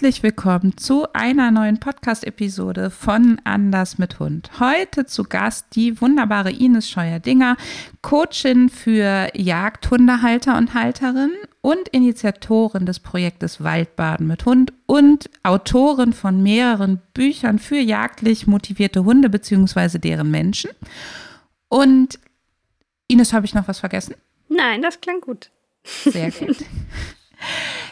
Herzlich willkommen zu einer neuen Podcast-Episode von Anders mit Hund. Heute zu Gast die wunderbare Ines Scheuer-Dinger, Coachin für Jagdhundehalter und Halterinnen und Initiatorin des Projektes Waldbaden mit Hund und Autorin von mehreren Büchern für jagdlich motivierte Hunde bzw. deren Menschen. Und Ines, habe ich noch was vergessen? Nein, das klang gut. Sehr gut.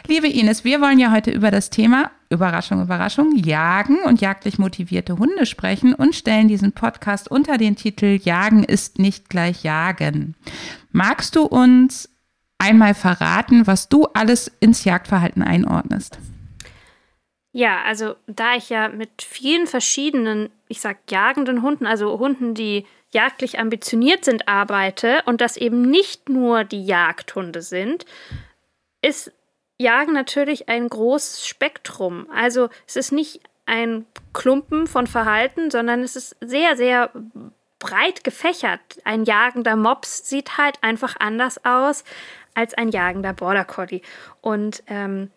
Liebe Ines, wir wollen ja heute über das Thema Überraschung, Überraschung, Jagen und jagdlich motivierte Hunde sprechen und stellen diesen Podcast unter den Titel Jagen ist nicht gleich Jagen. Magst du uns einmal verraten, was du alles ins Jagdverhalten einordnest? Ja, also da ich ja mit vielen verschiedenen, ich sag jagenden Hunden, also Hunden, die jagdlich ambitioniert sind, arbeite und das eben nicht nur die Jagdhunde sind, ist Jagen natürlich ein großes Spektrum. Also es ist nicht ein Klumpen von Verhalten, sondern es ist sehr, sehr breit gefächert. Ein jagender Mops sieht halt einfach anders aus als ein jagender Border Collie. Und ähm,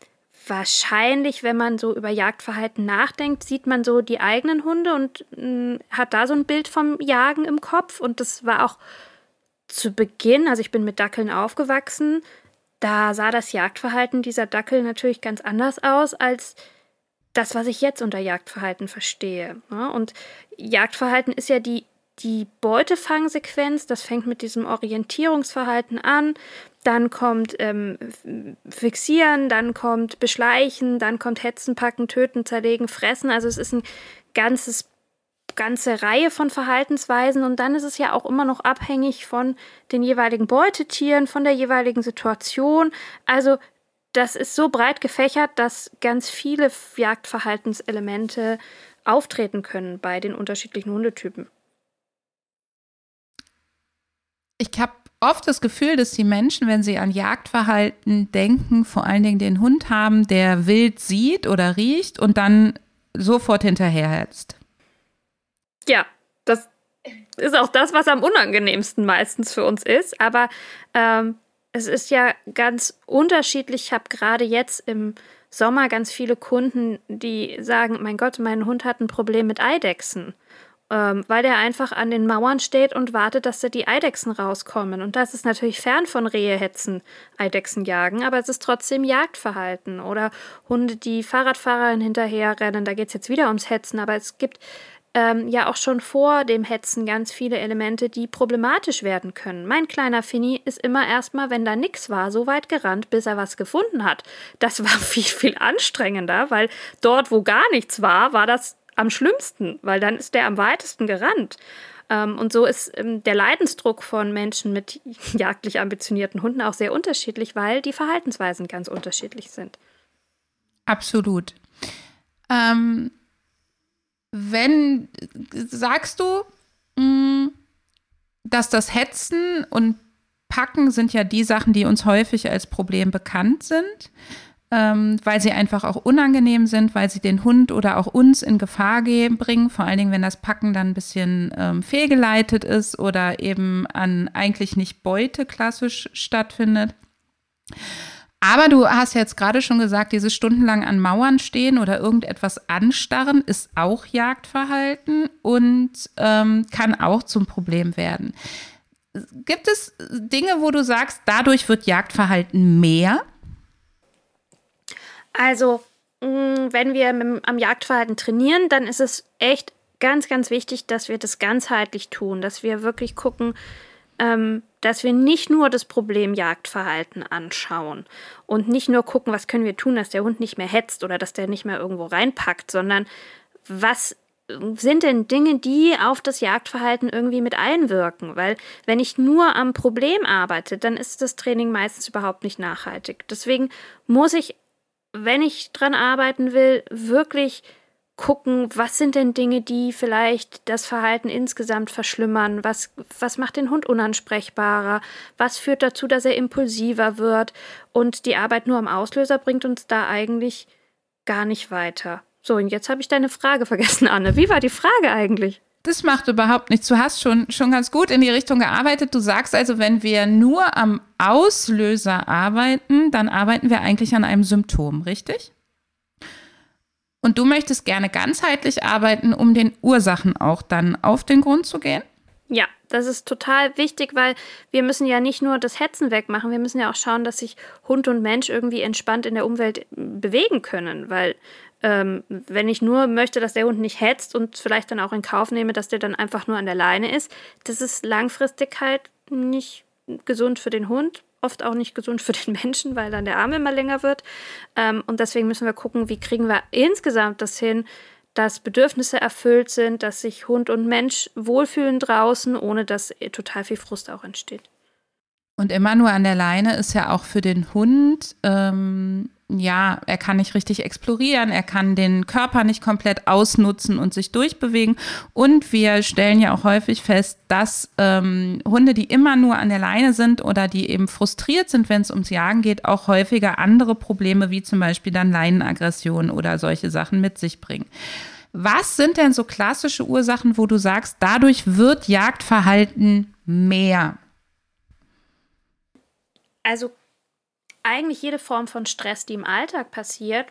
wahrscheinlich, wenn man so über Jagdverhalten nachdenkt, sieht man so die eigenen Hunde und mh, hm, hat da so ein Bild vom Jagen im Kopf. Und das war auch zu Beginn, also ich bin mit Dackeln aufgewachsen, da sah das Jagdverhalten dieser Dackel natürlich ganz anders aus als das, was ich jetzt unter Jagdverhalten verstehe. Und Jagdverhalten ist ja die, die Beutefangsequenz, das fängt mit diesem Orientierungsverhalten an, dann kommt ähm, Fixieren, dann kommt Beschleichen, dann kommt Hetzen, Packen, Töten, Zerlegen, Fressen. Also es ist ein ganzes ganze Reihe von Verhaltensweisen und dann ist es ja auch immer noch abhängig von den jeweiligen Beutetieren, von der jeweiligen Situation. Also das ist so breit gefächert, dass ganz viele Jagdverhaltenselemente auftreten können bei den unterschiedlichen Hundetypen. Ich habe oft das Gefühl, dass die Menschen, wenn sie an Jagdverhalten denken, vor allen Dingen den Hund haben, der wild sieht oder riecht und dann sofort hinterherhetzt. Ja, das ist auch das, was am unangenehmsten meistens für uns ist. Aber ähm, es ist ja ganz unterschiedlich. Ich habe gerade jetzt im Sommer ganz viele Kunden, die sagen, mein Gott, mein Hund hat ein Problem mit Eidechsen. Ähm, weil der einfach an den Mauern steht und wartet, dass da die Eidechsen rauskommen. Und das ist natürlich fern von Rehehetzen, Eidechsen jagen, aber es ist trotzdem Jagdverhalten. Oder Hunde, die Fahrradfahrern hinterherrennen, da geht es jetzt wieder ums Hetzen, aber es gibt ähm, ja auch schon vor dem Hetzen ganz viele Elemente, die problematisch werden können. Mein kleiner Finny ist immer erstmal, wenn da nichts war, so weit gerannt, bis er was gefunden hat. Das war viel, viel anstrengender, weil dort, wo gar nichts war, war das am schlimmsten, weil dann ist der am weitesten gerannt. Ähm, und so ist ähm, der Leidensdruck von Menschen mit jagdlich ambitionierten Hunden auch sehr unterschiedlich, weil die Verhaltensweisen ganz unterschiedlich sind. Absolut. Ähm, wenn, sagst du, mm, dass das Hetzen und Packen sind ja die Sachen, die uns häufig als Problem bekannt sind, ähm, weil sie einfach auch unangenehm sind, weil sie den Hund oder auch uns in Gefahr geben, bringen, vor allen Dingen, wenn das Packen dann ein bisschen ähm, fehlgeleitet ist oder eben an eigentlich nicht Beute klassisch stattfindet. Aber du hast jetzt gerade schon gesagt, dieses stundenlang an Mauern stehen oder irgendetwas anstarren ist auch Jagdverhalten und ähm, kann auch zum Problem werden. Gibt es Dinge, wo du sagst, dadurch wird Jagdverhalten mehr? Also, mm, wenn wir am Jagdverhalten trainieren, dann ist es echt ganz, ganz wichtig, dass wir das ganzheitlich tun, dass wir wirklich gucken, ähm, dass wir nicht nur das Problem Jagdverhalten anschauen und nicht nur gucken, was können wir tun, dass der Hund nicht mehr hetzt oder dass der nicht mehr irgendwo reinpackt, sondern was sind denn Dinge, die auf das Jagdverhalten irgendwie mit einwirken? Weil wenn ich nur am Problem arbeite, dann ist das Training meistens überhaupt nicht nachhaltig. Deswegen muss ich wenn ich dran arbeiten will, wirklich gucken, was sind denn Dinge, die vielleicht das Verhalten insgesamt verschlimmern? Was, was macht den Hund unansprechbarer? Was führt dazu, dass er impulsiver wird? Und die Arbeit nur am Auslöser bringt uns da eigentlich gar nicht weiter. So, und jetzt habe ich deine Frage vergessen, Anne. Wie war die Frage eigentlich? Das macht überhaupt nichts. Du hast schon, schon ganz gut in die Richtung gearbeitet. Du sagst also, wenn wir nur am Auslöser arbeiten, dann arbeiten wir eigentlich an einem Symptom, richtig? Und du möchtest gerne ganzheitlich arbeiten, um den Ursachen auch dann auf den Grund zu gehen? Ja, das ist total wichtig, weil wir müssen ja nicht nur das Hetzen wegmachen, wir müssen ja auch schauen, dass sich Hund und Mensch irgendwie entspannt in der Umwelt bewegen können, weil ähm, wenn ich nur möchte, dass der Hund nicht hetzt und vielleicht dann auch in Kauf nehme, dass der dann einfach nur an der Leine ist, das ist langfristig halt nicht gesund für den Hund, oft auch nicht gesund für den Menschen, weil dann der Arm immer länger wird. Ähm, und deswegen müssen wir gucken, wie kriegen wir insgesamt das hin, dass Bedürfnisse erfüllt sind, dass sich Hund und Mensch wohlfühlen draußen, ohne dass total viel Frust auch entsteht. Und immer nur an der Leine ist ja auch für den Hund ähm, ja, er kann nicht richtig explorieren, er kann den Körper nicht komplett ausnutzen und sich durchbewegen. Und wir stellen ja auch häufig fest, dass ähm, Hunde, die immer nur an der Leine sind oder die eben frustriert sind, wenn es ums Jagen geht, auch häufiger andere Probleme wie zum Beispiel dann Leinenaggression oder solche Sachen mit sich bringen. Was sind denn so klassische Ursachen, wo du sagst, dadurch wird Jagdverhalten mehr? Also eigentlich jede Form von Stress, die im Alltag passiert,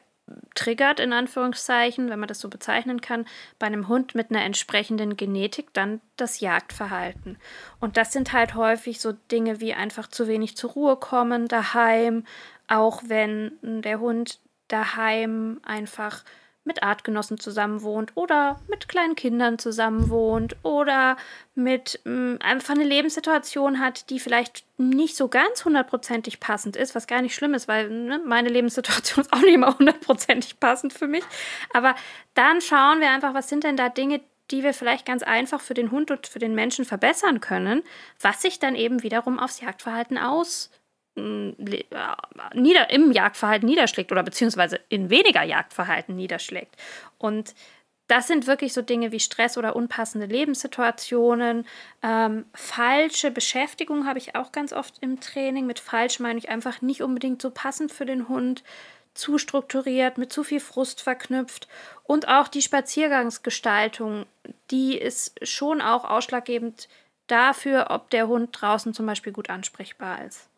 triggert in Anführungszeichen, wenn man das so bezeichnen kann, bei einem Hund mit einer entsprechenden Genetik dann das Jagdverhalten. Und das sind halt häufig so Dinge wie einfach zu wenig zur Ruhe kommen daheim, auch wenn der Hund daheim einfach mit Artgenossen zusammenwohnt oder mit kleinen Kindern zusammenwohnt oder mit ähm, einfach eine Lebenssituation hat, die vielleicht nicht so ganz hundertprozentig passend ist, was gar nicht schlimm ist, weil ne, meine Lebenssituation ist auch nicht immer hundertprozentig passend für mich. Aber dann schauen wir einfach, was sind denn da Dinge, die wir vielleicht ganz einfach für den Hund und für den Menschen verbessern können, was sich dann eben wiederum aufs Jagdverhalten aus nieder, im Jagdverhalten niederschlägt oder beziehungsweise in weniger Jagdverhalten niederschlägt. Und das sind wirklich so Dinge wie Stress oder unpassende Lebenssituationen. Ähm, falsche Beschäftigung habe ich auch ganz oft im Training. Mit falsch meine ich einfach nicht unbedingt so passend für den Hund, zu strukturiert, mit zu viel Frust verknüpft. Und auch die Spaziergangsgestaltung, die ist schon auch ausschlaggebend dafür, ob der Hund draußen zum Beispiel gut ansprechbar ist.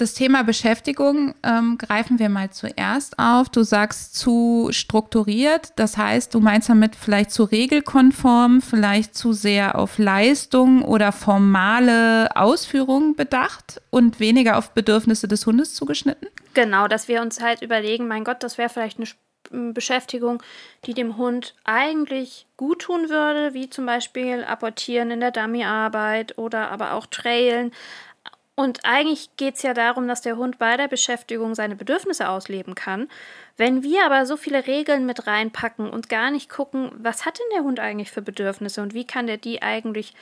Das Thema Beschäftigung ähm, greifen wir mal zuerst auf. Du sagst zu strukturiert, das heißt, du meinst damit vielleicht zu regelkonform, vielleicht zu sehr auf Leistung oder formale Ausführungen bedacht und weniger auf Bedürfnisse des Hundes zugeschnitten? Genau, dass wir uns halt überlegen, mein Gott, das wäre vielleicht eine Beschäftigung, die dem Hund eigentlich gut tun würde, wie zum Beispiel apportieren in der Dummyarbeit oder aber auch Trailen. Und eigentlich geht es ja darum, dass der Hund bei der Beschäftigung seine Bedürfnisse ausleben kann. Wenn wir aber so viele Regeln mit reinpacken und gar nicht gucken, was hat denn der Hund eigentlich für Bedürfnisse und wie kann der die eigentlich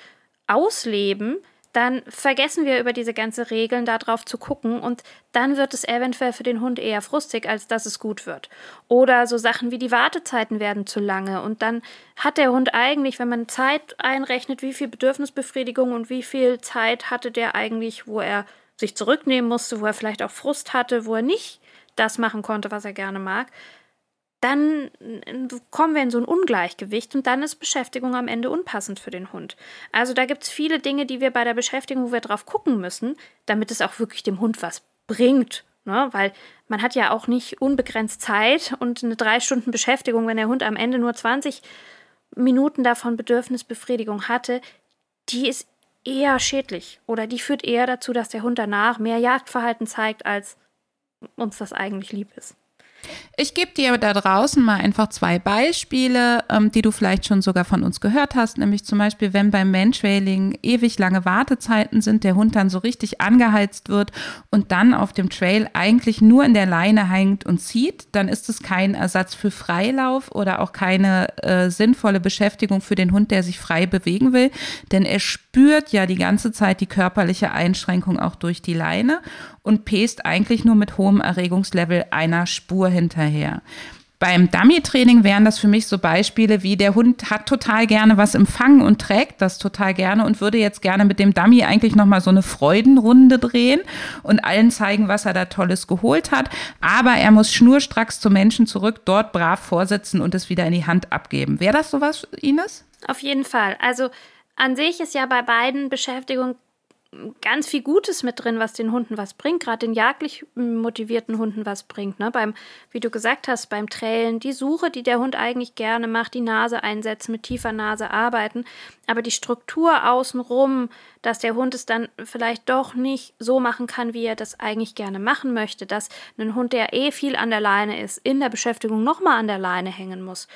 ausleben, dann vergessen wir über diese ganze Regeln darauf zu gucken und dann wird es eventuell für den Hund eher frustig, als dass es gut wird. Oder so Sachen wie die Wartezeiten werden zu lange und dann hat der Hund eigentlich, wenn man Zeit einrechnet, wie viel Bedürfnisbefriedigung und wie viel Zeit hatte der eigentlich, wo er sich zurücknehmen musste, wo er vielleicht auch Frust hatte, wo er nicht das machen konnte, was er gerne mag, dann kommen wir in so ein Ungleichgewicht und dann ist Beschäftigung am Ende unpassend für den Hund. Also da gibt es viele Dinge, die wir bei der Beschäftigung, wo wir drauf gucken müssen, damit es auch wirklich dem Hund was bringt. Ne? Weil man hat ja auch nicht unbegrenzt Zeit und eine drei Stunden Beschäftigung, wenn der Hund am Ende nur 20 Minuten davon Bedürfnisbefriedigung hatte, die ist eher schädlich oder die führt eher dazu, dass der Hund danach mehr Jagdverhalten zeigt, als uns das eigentlich lieb ist. Ich gebe dir da draußen mal einfach zwei Beispiele, ähm, die du vielleicht schon sogar von uns gehört hast. Nämlich zum Beispiel, wenn beim Mantrailing ewig lange Wartezeiten sind, der Hund dann so richtig angeheizt wird und dann auf dem Trail eigentlich nur in der Leine hängt und zieht, dann ist es kein Ersatz für Freilauf oder auch keine äh, sinnvolle Beschäftigung für den Hund, der sich frei bewegen will. Denn er spürt ja die ganze Zeit die körperliche Einschränkung auch durch die Leine und pest eigentlich nur mit hohem Erregungslevel einer Spur hinterher. Beim Dummy-Training wären das für mich so Beispiele wie der Hund hat total gerne was empfangen und trägt das total gerne und würde jetzt gerne mit dem Dummy eigentlich nochmal so eine Freudenrunde drehen und allen zeigen, was er da Tolles geholt hat. Aber er muss schnurstracks zum Menschen zurück, dort brav vorsitzen und es wieder in die Hand abgeben. Wäre das sowas, Ines? Auf jeden Fall. Also an sich ist ja bei beiden Beschäftigung ganz viel Gutes mit drin, was den Hunden was bringt, gerade den jagdlich motivierten Hunden was bringt. Ne? Beim, wie du gesagt hast, beim Trailen, die Suche, die der Hund eigentlich gerne macht, die Nase einsetzen, mit tiefer Nase arbeiten, aber die Struktur außenrum, dass der Hund es dann vielleicht doch nicht so machen kann, wie er das eigentlich gerne machen möchte, dass ein Hund, der eh viel an der Leine ist, in der Beschäftigung nochmal an der Leine hängen muss.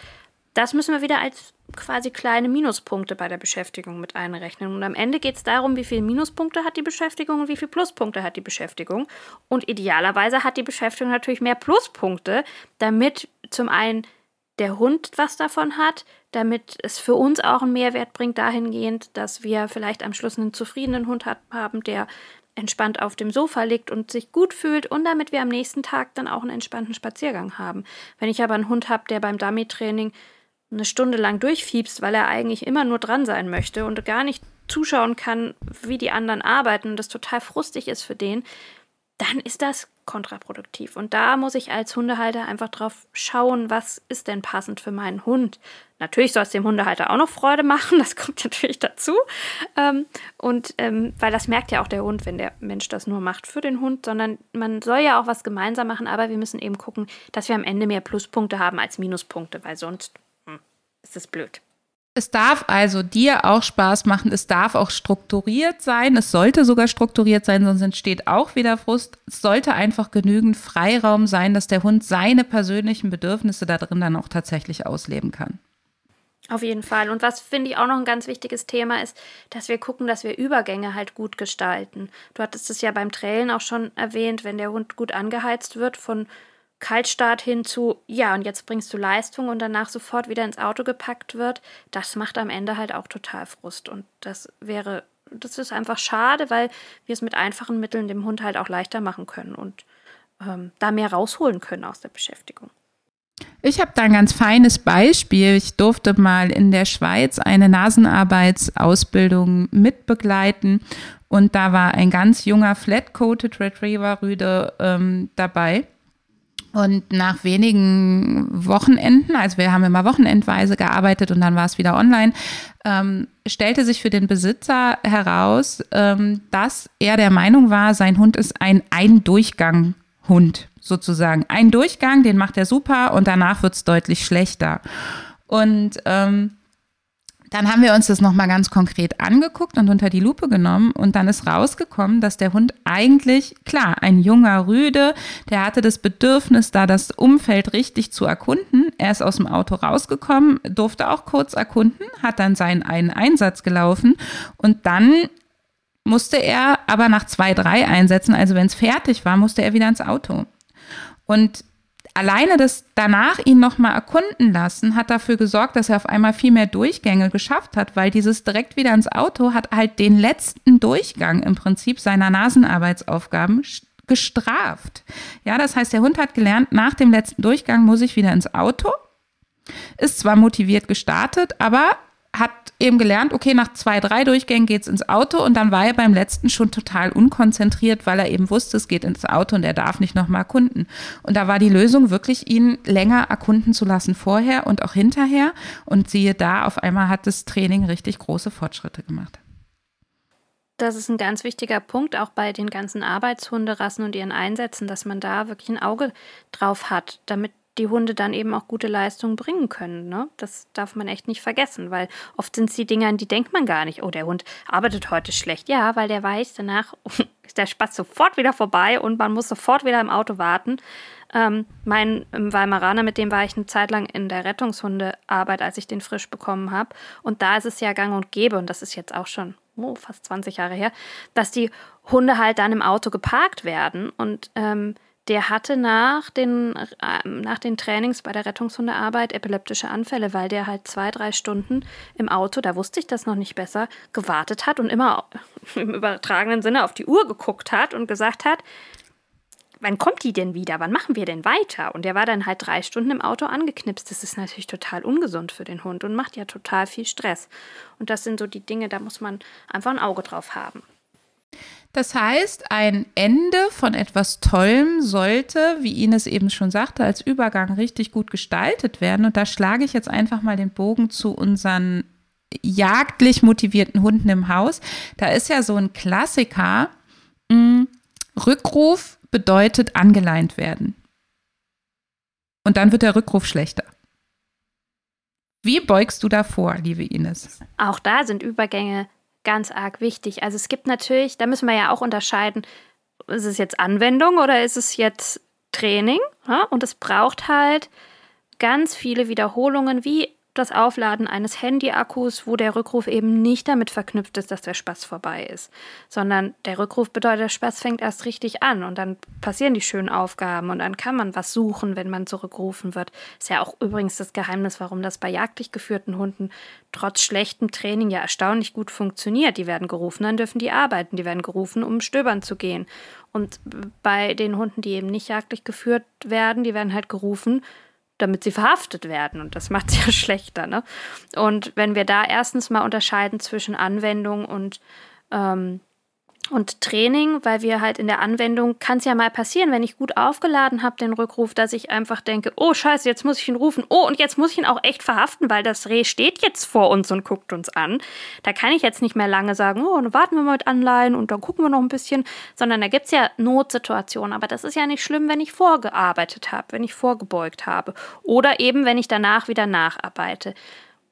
Das müssen wir wieder als quasi kleine Minuspunkte bei der Beschäftigung mit einrechnen. Und am Ende geht es darum, wie viele Minuspunkte hat die Beschäftigung und wie viele Pluspunkte hat die Beschäftigung. Und idealerweise hat die Beschäftigung natürlich mehr Pluspunkte, damit zum einen der Hund was davon hat, damit es für uns auch einen Mehrwert bringt dahingehend, dass wir vielleicht am Schluss einen zufriedenen Hund haben, der entspannt auf dem Sofa liegt und sich gut fühlt und damit wir am nächsten Tag dann auch einen entspannten Spaziergang haben. Wenn ich aber einen Hund habe, der beim Dummy-Training eine Stunde lang durchfiebst, weil er eigentlich immer nur dran sein möchte und gar nicht zuschauen kann, wie die anderen arbeiten und das total frustig ist für den, dann ist das kontraproduktiv. Und da muss ich als Hundehalter einfach drauf schauen, was ist denn passend für meinen Hund. Natürlich soll es dem Hundehalter auch noch Freude machen, das kommt natürlich dazu. Ähm, und ähm, weil das merkt ja auch der Hund, wenn der Mensch das nur macht für den Hund, sondern man soll ja auch was gemeinsam machen, aber wir müssen eben gucken, dass wir am Ende mehr Pluspunkte haben als Minuspunkte, weil sonst ist es blöd. Es darf also dir auch Spaß machen, es darf auch strukturiert sein, es sollte sogar strukturiert sein, sonst entsteht auch wieder Frust. Es sollte einfach genügend Freiraum sein, dass der Hund seine persönlichen Bedürfnisse da drin dann auch tatsächlich ausleben kann. Auf jeden Fall. Und was finde ich auch noch ein ganz wichtiges Thema ist, dass wir gucken, dass wir Übergänge halt gut gestalten. Du hattest es ja beim Trailen auch schon erwähnt, wenn der Hund gut angeheizt wird von Kaltstart hin zu, ja, und jetzt bringst du Leistung und danach sofort wieder ins Auto gepackt wird, das macht am Ende halt auch total Frust. Und das wäre, das ist einfach schade, weil wir es mit einfachen Mitteln dem Hund halt auch leichter machen können und ähm, da mehr rausholen können aus der Beschäftigung. Ich habe da ein ganz feines Beispiel. Ich durfte mal in der Schweiz eine Nasenarbeitsausbildung mitbegleiten und da war ein ganz junger Flat-Coated Retriever Rüde ähm, dabei. Und nach wenigen Wochenenden, also wir haben immer wochenendweise gearbeitet und dann war es wieder online, ähm, stellte sich für den Besitzer heraus, ähm, dass er der Meinung war, sein Hund ist ein Eindurchgang-Hund sozusagen. Ein Durchgang, den macht er super und danach wird es deutlich schlechter. Und ähm, dann haben wir uns das nochmal ganz konkret angeguckt und unter die Lupe genommen und dann ist rausgekommen, dass der Hund eigentlich, klar, ein junger Rüde, der hatte das Bedürfnis, da das Umfeld richtig zu erkunden. Er ist aus dem Auto rausgekommen, durfte auch kurz erkunden, hat dann seinen einen Einsatz gelaufen und dann musste er aber nach zwei, drei Einsätzen, also wenn es fertig war, musste er wieder ins Auto. Und alleine das danach ihn nochmal erkunden lassen, hat dafür gesorgt, dass er auf einmal viel mehr Durchgänge geschafft hat, weil dieses direkt wieder ins Auto hat halt den letzten Durchgang im Prinzip seiner Nasenarbeitsaufgaben gestraft. Ja, das heißt, der Hund hat gelernt, nach dem letzten Durchgang muss ich wieder ins Auto. Ist zwar motiviert gestartet, aber hat eben gelernt, okay, nach zwei, drei Durchgängen geht es ins Auto und dann war er beim letzten schon total unkonzentriert, weil er eben wusste, es geht ins Auto und er darf nicht nochmal erkunden. Und da war die Lösung wirklich, ihn länger erkunden zu lassen vorher und auch hinterher. Und siehe da, auf einmal hat das Training richtig große Fortschritte gemacht. Das ist ein ganz wichtiger Punkt, auch bei den ganzen Arbeitshunderassen und ihren Einsätzen, dass man da wirklich ein Auge drauf hat, damit die Hunde dann eben auch gute Leistungen bringen können. Ne? Das darf man echt nicht vergessen, weil oft sind es die Dinge, an die denkt man gar nicht. Oh, der Hund arbeitet heute schlecht. Ja, weil der weiß, danach ist der Spaß sofort wieder vorbei und man muss sofort wieder im Auto warten. Ähm, mein Weimaraner, mit dem war ich eine Zeit lang in der Rettungshundearbeit, als ich den frisch bekommen habe. Und da ist es ja gang und gäbe, und das ist jetzt auch schon oh, fast 20 Jahre her, dass die Hunde halt dann im Auto geparkt werden. Und ähm, der hatte nach den, äh, nach den Trainings bei der Rettungshundearbeit epileptische Anfälle, weil der halt zwei, drei Stunden im Auto, da wusste ich das noch nicht besser, gewartet hat und immer im übertragenen Sinne auf die Uhr geguckt hat und gesagt hat, wann kommt die denn wieder? Wann machen wir denn weiter? Und der war dann halt drei Stunden im Auto angeknipst. Das ist natürlich total ungesund für den Hund und macht ja total viel Stress. Und das sind so die Dinge, da muss man einfach ein Auge drauf haben. Das heißt, ein Ende von etwas Tollem sollte, wie Ines eben schon sagte, als Übergang richtig gut gestaltet werden. Und da schlage ich jetzt einfach mal den Bogen zu unseren jagdlich motivierten Hunden im Haus. Da ist ja so ein Klassiker, mh, hm, Rückruf bedeutet angeleint werden. Und dann wird der Rückruf schlechter. Wie beugst du da vor, liebe Ines? Auch da sind Übergänge ganz arg wichtig. Also es gibt natürlich, da müssen wir ja auch unterscheiden, ist es jetzt Anwendung oder ist es jetzt Training? Und es braucht halt ganz viele Wiederholungen, wie das Aufladen eines Handy-Akkus, wo der Rückruf eben nicht damit verknüpft ist, dass der Spaß vorbei ist, sondern der Rückruf bedeutet, der Spaß fängt erst richtig an und dann passieren die schönen Aufgaben und dann kann man was suchen, wenn man zurückgerufen wird. Ist ja auch übrigens das Geheimnis, warum das bei jagdlich geführten Hunden trotz schlechtem Training ja erstaunlich gut funktioniert. Die werden gerufen, dann dürfen die arbeiten, die werden gerufen, um stöbern zu gehen. Und bei den Hunden, die eben nicht jagdlich geführt werden, die werden halt gerufen, damit sie verhaftet werden. Und das macht es ja schlechter. Ne? Und wenn wir da erstens mal unterscheiden zwischen Anwendung und ähm, und Training, weil wir halt in der Anwendung kann es ja mal passieren, wenn ich gut aufgeladen habe, den Rückruf, dass ich einfach denke, oh scheiße, jetzt muss ich ihn rufen. Oh, und jetzt muss ich ihn auch echt verhaften, weil das Reh steht jetzt vor uns und guckt uns an. Da kann ich jetzt nicht mehr lange sagen, oh, dann warten wir mal mit Anleihen und dann gucken wir noch ein bisschen, sondern da gibt es ja Notsituationen. Aber das ist ja nicht schlimm, wenn ich vorgearbeitet habe, wenn ich vorgebeugt habe. Oder eben, wenn ich danach wieder nacharbeite.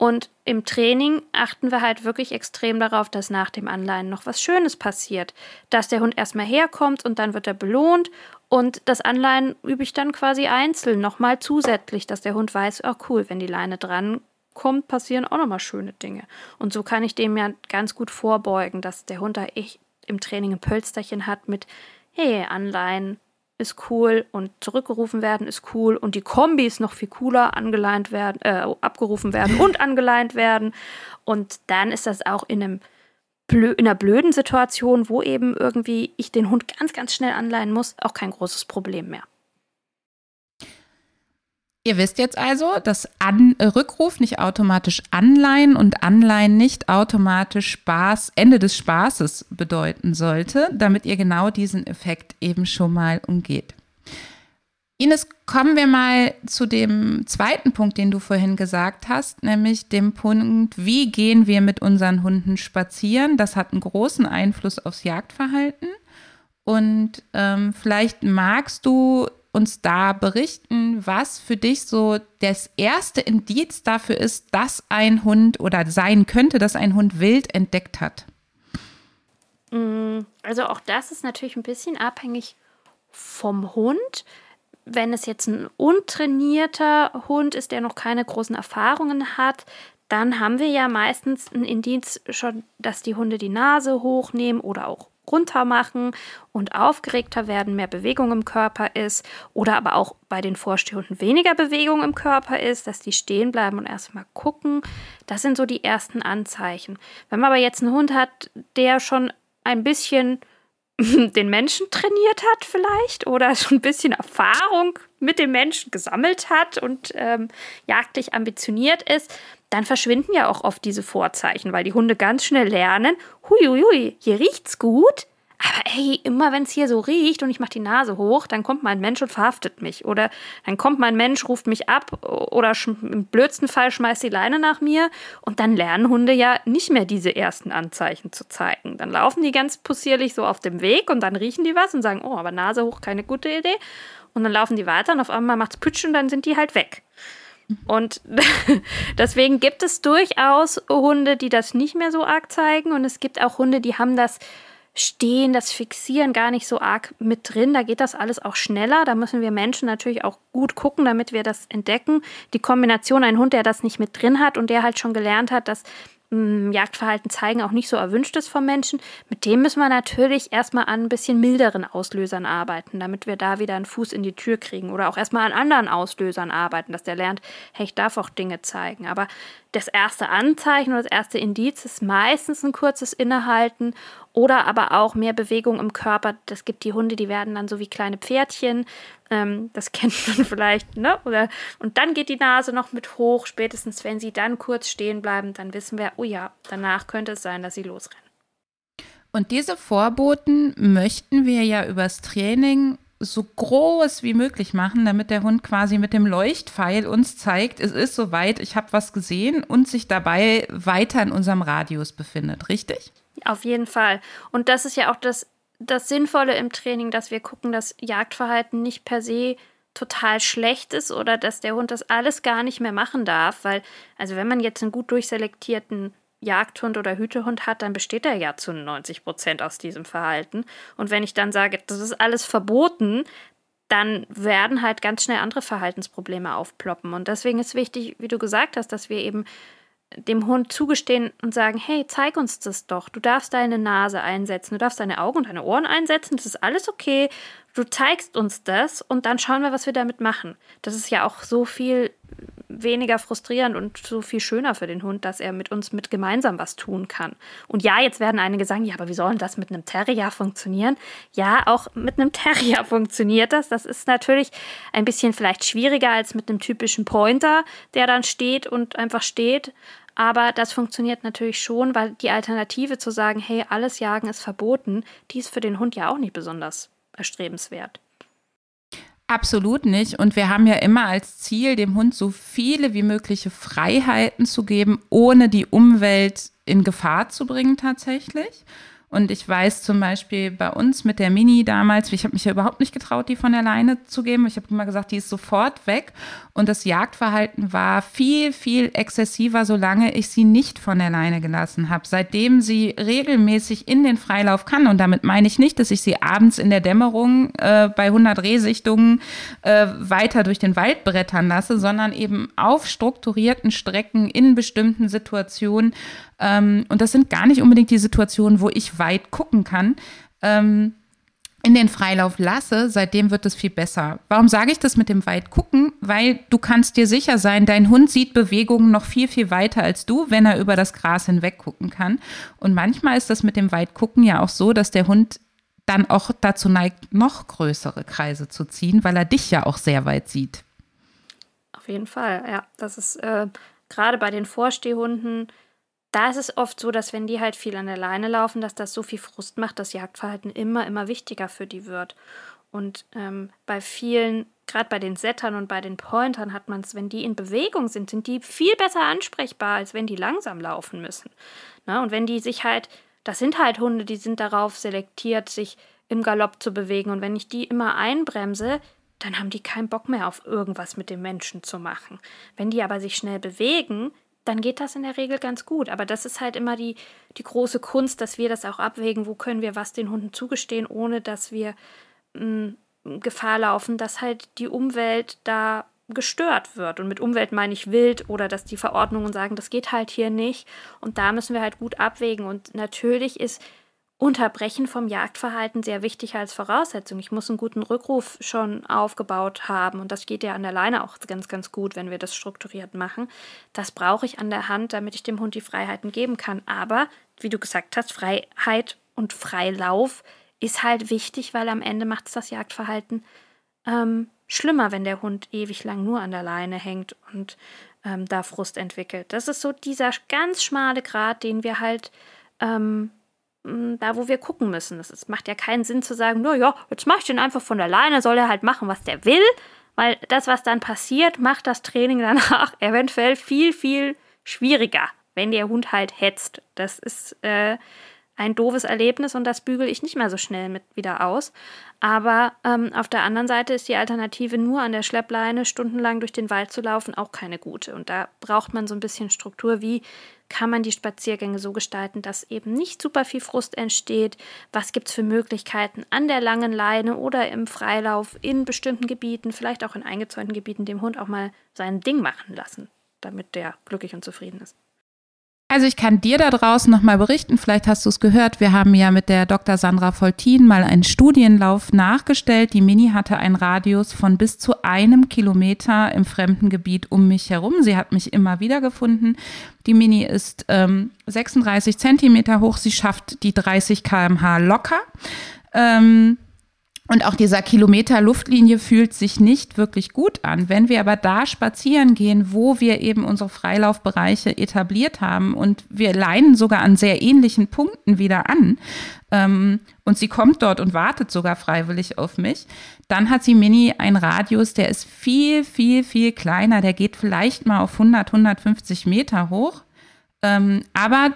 Und im Training achten wir halt wirklich extrem darauf, dass nach dem Anleihen noch was Schönes passiert. Dass der Hund erstmal herkommt und dann wird er belohnt. Und das Anleihen übe ich dann quasi einzeln nochmal zusätzlich, dass der Hund weiß, oh cool, wenn die Leine dran kommt, passieren auch nochmal schöne Dinge. Und so kann ich dem ja ganz gut vorbeugen, dass der Hund da echt im Training ein Pölsterchen hat mit, hey, Anleihen, ist cool und zurückgerufen werden ist cool und die Kombis noch viel cooler angeleint werden, äh, abgerufen werden und angeleint werden. Und dann ist das auch in einem in einer blöden Situation, wo eben irgendwie ich den Hund ganz, ganz schnell anleihen muss, auch kein großes Problem mehr. Ihr wisst jetzt also, dass An Rückruf nicht automatisch Anleihen und Anleihen nicht automatisch Spaß, Ende des Spaßes bedeuten sollte, damit ihr genau diesen Effekt eben schon mal umgeht. Ines, kommen wir mal zu dem zweiten Punkt, den du vorhin gesagt hast, nämlich dem Punkt, wie gehen wir mit unseren Hunden spazieren? Das hat einen großen Einfluss aufs Jagdverhalten. Und ähm, vielleicht magst du uns da berichten, was für dich so das erste Indiz dafür ist, dass ein Hund oder sein könnte, dass ein Hund wild entdeckt hat? Mm, also auch das ist natürlich ein bisschen abhängig vom Hund. Wenn es jetzt ein untrainierter Hund ist, der noch keine großen Erfahrungen hat, dann haben wir ja meistens ein Indiz schon, dass die Hunde die Nase hochnehmen oder auch runter machen und aufgeregter werden, mehr Bewegung im Körper ist oder aber auch bei den Vorstehhunden weniger Bewegung im Körper ist, dass die stehen bleiben und erstmal gucken. Das sind so die ersten Anzeichen. Wenn man aber jetzt einen Hund hat, der schon ein bisschen den Menschen trainiert hat vielleicht oder schon ein bisschen Erfahrung mit dem Menschen gesammelt hat und ähm, jagdlich ambitioniert ist, dann verschwinden ja auch oft diese Vorzeichen, weil die Hunde ganz schnell lernen, huiuiui, hier riecht's gut, aber ey, immer wenn es hier so riecht und ich mache die Nase hoch, dann kommt mein Mensch und verhaftet mich. Oder dann kommt mein Mensch, ruft mich ab oder im blödsten Fall schmeißt die Leine nach mir. Und dann lernen Hunde ja nicht mehr diese ersten Anzeichen zu zeigen. Dann laufen die ganz possierlich so auf dem Weg und dann riechen die was und sagen, oh, aber Nase hoch, keine gute Idee. Und dann laufen die weiter und auf einmal macht's Pütsch und dann sind die halt weg. Und deswegen gibt es durchaus Hunde, die das nicht mehr so arg zeigen. Und es gibt auch Hunde, die haben das Stehen, das Fixieren gar nicht so arg mit drin. Da geht das alles auch schneller. Da müssen wir Menschen natürlich auch gut gucken, damit wir das entdecken. Die Kombination, ein Hund, der das nicht mit drin hat und der halt schon gelernt hat, dass Jagdverhalten zeigen, auch nicht so erwünscht ist vom Menschen, mit dem müssen wir natürlich erstmal an ein bisschen milderen Auslösern arbeiten, damit wir da wieder einen Fuß in die Tür kriegen oder auch erstmal an anderen Auslösern arbeiten, dass der lernt, hey, ich darf auch Dinge zeigen. Aber das erste Anzeichen oder das erste Indiz ist meistens ein kurzes Innehalten oder aber auch mehr Bewegung im Körper. Das gibt die Hunde, die werden dann so wie kleine Pferdchen, ähm, das kennt man vielleicht, ne? Oder, und dann geht die Nase noch mit hoch. Spätestens, wenn sie dann kurz stehen bleiben, dann wissen wir, oh ja, danach könnte es sein, dass sie losrennen. Und diese Vorboten möchten wir ja übers Training so groß wie möglich machen, damit der Hund quasi mit dem Leuchtpfeil uns zeigt, es ist soweit, ich habe was gesehen und sich dabei weiter in unserem Radius befindet, richtig? Auf jeden Fall. Und das ist ja auch das das Sinnvolle im Training, dass wir gucken, dass Jagdverhalten nicht per se total schlecht ist oder dass der Hund das alles gar nicht mehr machen darf, weil, also wenn man jetzt einen gut durchselektierten Jagdhund oder Hütehund hat, dann besteht er ja zu 90 Prozent aus diesem Verhalten. Und wenn ich dann sage, das ist alles verboten, dann werden halt ganz schnell andere Verhaltensprobleme aufploppen. Und deswegen ist wichtig, wie du gesagt hast, dass wir eben dem Hund zugestehen und sagen, hey, zeig uns das doch. Du darfst deine Nase einsetzen, du darfst deine Augen und deine Ohren einsetzen, das ist alles okay. Du zeigst uns das und dann schauen wir, was wir damit machen. Das ist ja auch so viel weniger frustrierend und so viel schöner für den Hund, dass er mit uns mit gemeinsam was tun kann. Und ja, jetzt werden einige sagen, ja, aber wie soll denn das mit einem Terrier funktionieren? Ja, auch mit einem Terrier funktioniert das. Das ist natürlich ein bisschen vielleicht schwieriger als mit einem typischen Pointer, der dann steht und einfach steht. Aber das funktioniert natürlich schon, weil die Alternative zu sagen, hey, alles Jagen ist verboten, die ist für den Hund ja auch nicht besonders erstrebenswert. Absolut nicht. Und wir haben ja immer als Ziel, dem Hund so viele wie mögliche Freiheiten zu geben, ohne die Umwelt in Gefahr zu bringen tatsächlich. Und ich weiß zum Beispiel bei uns mit der Mini damals, ich habe mich ja überhaupt nicht getraut, die von der Leine zu geben. Ich habe immer gesagt, die ist sofort weg. Und das Jagdverhalten war viel, viel exzessiver, solange ich sie nicht von der Leine gelassen habe. Seitdem sie regelmäßig in den Freilauf kann, und damit meine ich nicht, dass ich sie abends in der Dämmerung äh, bei 100 Rehsichtungen äh, weiter durch den Wald brettern lasse, sondern eben auf strukturierten Strecken in bestimmten Situationen ähm, und das sind gar nicht unbedingt die Situationen, wo ich weit gucken kann. Ähm, in den Freilauf lasse, seitdem wird es viel besser. Warum sage ich das mit dem weit gucken? Weil du kannst dir sicher sein, dein Hund sieht Bewegungen noch viel, viel weiter als du, wenn er über das Gras hinweg gucken kann. Und manchmal ist das mit dem weit gucken ja auch so, dass der Hund dann auch dazu neigt, noch größere Kreise zu ziehen, weil er dich ja auch sehr weit sieht. Auf jeden Fall, ja. Das ist äh, gerade bei den Vorstehhunden da ist es oft so, dass wenn die halt viel an der Leine laufen, dass das so viel Frust macht, dass Jagdverhalten immer, immer wichtiger für die wird. Und ähm, bei vielen, gerade bei den Settern und bei den Pointern hat man es, wenn die in Bewegung sind, sind die viel besser ansprechbar, als wenn die langsam laufen müssen. Na, und wenn die sich halt, das sind halt Hunde, die sind darauf selektiert, sich im Galopp zu bewegen. Und wenn ich die immer einbremse, dann haben die keinen Bock mehr auf irgendwas mit dem Menschen zu machen. Wenn die aber sich schnell bewegen, dann geht das in der Regel ganz gut. Aber das ist halt immer die, die große Kunst, dass wir das auch abwägen, wo können wir was den Hunden zugestehen, ohne dass wir mh, mm, Gefahr laufen, dass halt die Umwelt da gestört wird. Und mit Umwelt meine ich wild oder dass die Verordnungen sagen, das geht halt hier nicht. Und da müssen wir halt gut abwägen. Und natürlich ist Unterbrechen vom Jagdverhalten sehr wichtig als Voraussetzung. Ich muss einen guten Rückruf schon aufgebaut haben und das geht ja an der Leine auch ganz, ganz gut, wenn wir das strukturiert machen. Das brauche ich an der Hand, damit ich dem Hund die Freiheiten geben kann. Aber, wie du gesagt hast, Freiheit und Freilauf ist halt wichtig, weil am Ende macht es das Jagdverhalten ähm, schlimmer, wenn der Hund ewig lang nur an der Leine hängt und ähm, da Frust entwickelt. Das ist so dieser ganz schmale Grat, den wir halt ähm, da, wo wir gucken müssen. Es macht ja keinen Sinn zu sagen, na ja, jetzt mach ich den einfach von alleine, soll er halt machen, was der will, weil das, was dann passiert, macht das Training danach eventuell viel, viel schwieriger, wenn der Hund halt hetzt. Das ist äh, ein doofes Erlebnis und das bügel ich nicht mehr so schnell mit wieder aus. Aber ähm, auf der anderen Seite ist die Alternative, nur an der Schleppleine stundenlang durch den Wald zu laufen, auch keine gute. Und da braucht man so ein bisschen Struktur. Wie kann man die Spaziergänge so gestalten, dass eben nicht super viel Frust entsteht? Was gibt es für Möglichkeiten an der langen Leine oder im Freilauf in bestimmten Gebieten, vielleicht auch in eingezäunten Gebieten, dem Hund auch mal sein Ding machen lassen, damit der glücklich und zufrieden ist? Also ich kann dir da draußen nochmal berichten, vielleicht hast du es gehört, wir haben ja mit der Dr. Sandra Foltin mal einen Studienlauf nachgestellt. Die Mini hatte einen Radius von bis zu einem Kilometer im fremden Gebiet um mich herum. Sie hat mich immer wieder gefunden. Die Mini ist ähm, 36 Zentimeter hoch, sie schafft die 30 km/h locker. Ähm, und auch dieser Kilometer Luftlinie fühlt sich nicht wirklich gut an. Wenn wir aber da spazieren gehen, wo wir eben unsere Freilaufbereiche etabliert haben und wir leinen sogar an sehr ähnlichen Punkten wieder an ähm, und sie kommt dort und wartet sogar freiwillig auf mich, dann hat sie Mini einen Radius, der ist viel, viel, viel kleiner. Der geht vielleicht mal auf 100, 150 Meter hoch. Ähm, aber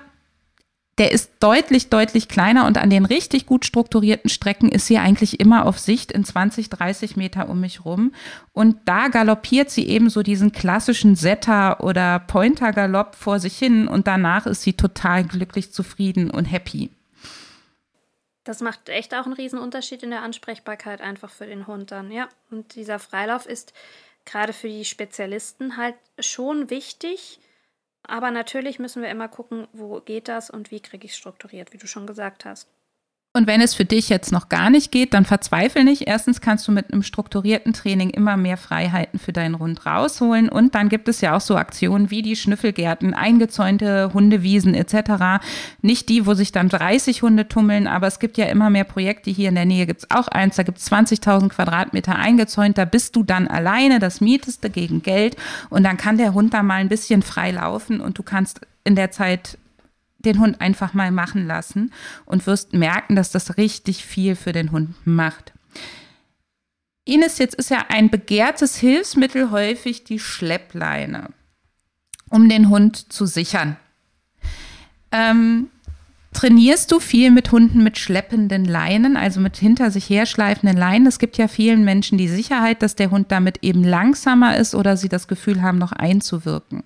der ist deutlich, deutlich kleiner und an den richtig gut strukturierten Strecken ist sie eigentlich immer auf Sicht in 20, 30 Meter um mich rum. Und da galoppiert sie eben so diesen klassischen Setter- oder Pointer-Galopp vor sich hin und danach ist sie total glücklich, zufrieden und happy. Das macht echt auch einen riesen Unterschied in der Ansprechbarkeit einfach für den Hund dann, ja. Und dieser Freilauf ist gerade für die Spezialisten halt schon wichtig, aber natürlich müssen wir immer gucken, wo geht das und wie kriege ich es strukturiert, wie du schon gesagt hast. Und wenn es für dich jetzt noch gar nicht geht, dann verzweifel nicht. Erstens kannst du mit einem strukturierten Training immer mehr Freiheiten für deinen Hund rausholen. Und dann gibt es ja auch so Aktionen wie die Schnüffelgärten, eingezäunte Hundewiesen etc. Nicht die, wo sich dann 30 Hunde tummeln, aber es gibt ja immer mehr Projekte. Hier in der Nähe gibt es auch eins, da gibt es 20.000 Quadratmeter eingezäunt. Da bist du dann alleine, das mietest du gegen Geld. Und dann kann der Hund da mal ein bisschen frei laufen und du kannst in der Zeit den Hund einfach mal machen lassen und wirst merken, dass das richtig viel für den Hund macht. Ines, jetzt ist ja ein begehrtes Hilfsmittel häufig die Schleppleine, um den Hund zu sichern. Ähm, trainierst du viel mit Hunden mit schleppenden Leinen, also mit hinter sich herschleifenden Leinen? Es gibt ja vielen Menschen die Sicherheit, dass der Hund damit eben langsamer ist oder sie das Gefühl haben, noch einzuwirken.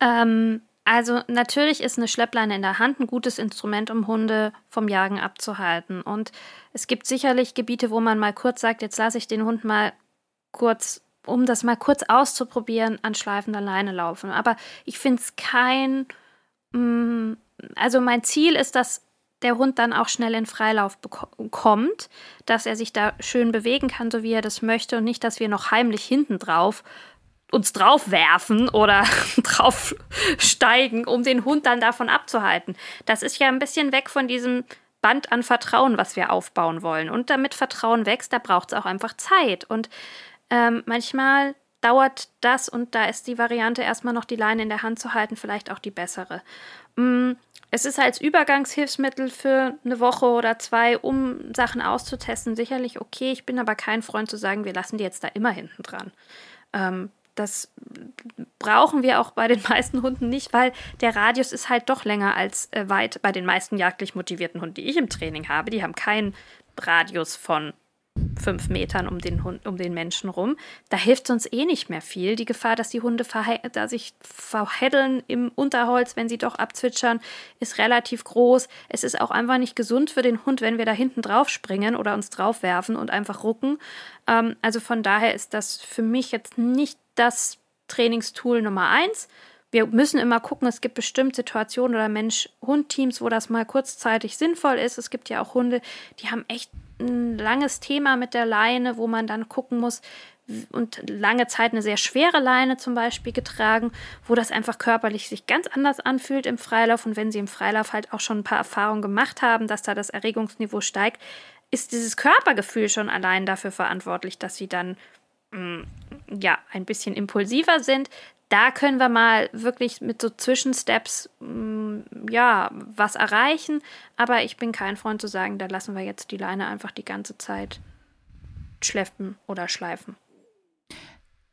Ähm, also natürlich ist eine Schleppleine in der Hand ein gutes Instrument, um Hunde vom Jagen abzuhalten. Und es gibt sicherlich Gebiete, wo man mal kurz sagt, jetzt lasse ich den Hund mal kurz, um das mal kurz auszuprobieren, an schleifender Leine laufen. Aber ich finde es kein, mm, also mein Ziel ist, dass der Hund dann auch schnell in Freilauf kommt, dass er sich da schön bewegen kann, so wie er das möchte und nicht, dass wir noch heimlich hinten drauf uns draufwerfen oder draufsteigen, um den Hund dann davon abzuhalten. Das ist ja ein bisschen weg von diesem Band an Vertrauen, was wir aufbauen wollen. Und damit Vertrauen wächst, da braucht es auch einfach Zeit. Und ähm, manchmal dauert das und da ist die Variante, erstmal noch die Leine in der Hand zu halten, vielleicht auch die bessere. Mm, es ist als Übergangshilfsmittel für eine Woche oder zwei, um Sachen auszutesten, sicherlich okay. Ich bin aber kein Freund zu sagen, wir lassen die jetzt da immer hinten dran. Ähm, das brauchen wir auch bei den meisten Hunden nicht, weil der Radius ist halt doch länger als äh, weit bei den meisten jagdlich motivierten Hunden, die ich im Training habe. Die haben keinen Radius von fünf Metern um den, Hund, um den Menschen rum. Da hilft uns eh nicht mehr viel. Die Gefahr, dass die Hunde da sich verheddeln im Unterholz, wenn sie doch abzwitschern, ist relativ groß. Es ist auch einfach nicht gesund für den Hund, wenn wir da hinten drauf springen oder uns draufwerfen und einfach rucken. Ähm, also von daher ist das für mich jetzt nicht das Trainingstool Nummer eins. Wir müssen immer gucken, es gibt bestimmt Situationen oder Mensch-Hund-Teams, wo das mal kurzzeitig sinnvoll ist. Es gibt ja auch Hunde, die haben echt ein langes Thema mit der Leine, wo man dann gucken muss, und lange Zeit eine sehr schwere Leine zum Beispiel getragen, wo das einfach körperlich sich ganz anders anfühlt im Freilauf. Und wenn sie im Freilauf halt auch schon ein paar Erfahrungen gemacht haben, dass da das Erregungsniveau steigt, ist dieses Körpergefühl schon allein dafür verantwortlich, dass sie dann mm, ja ein bisschen impulsiver sind da können wir mal wirklich mit so Zwischensteps mm, ja was erreichen. Aber ich bin kein Freund zu sagen, da lassen wir jetzt die Leine einfach die ganze Zeit schleppen oder schleifen.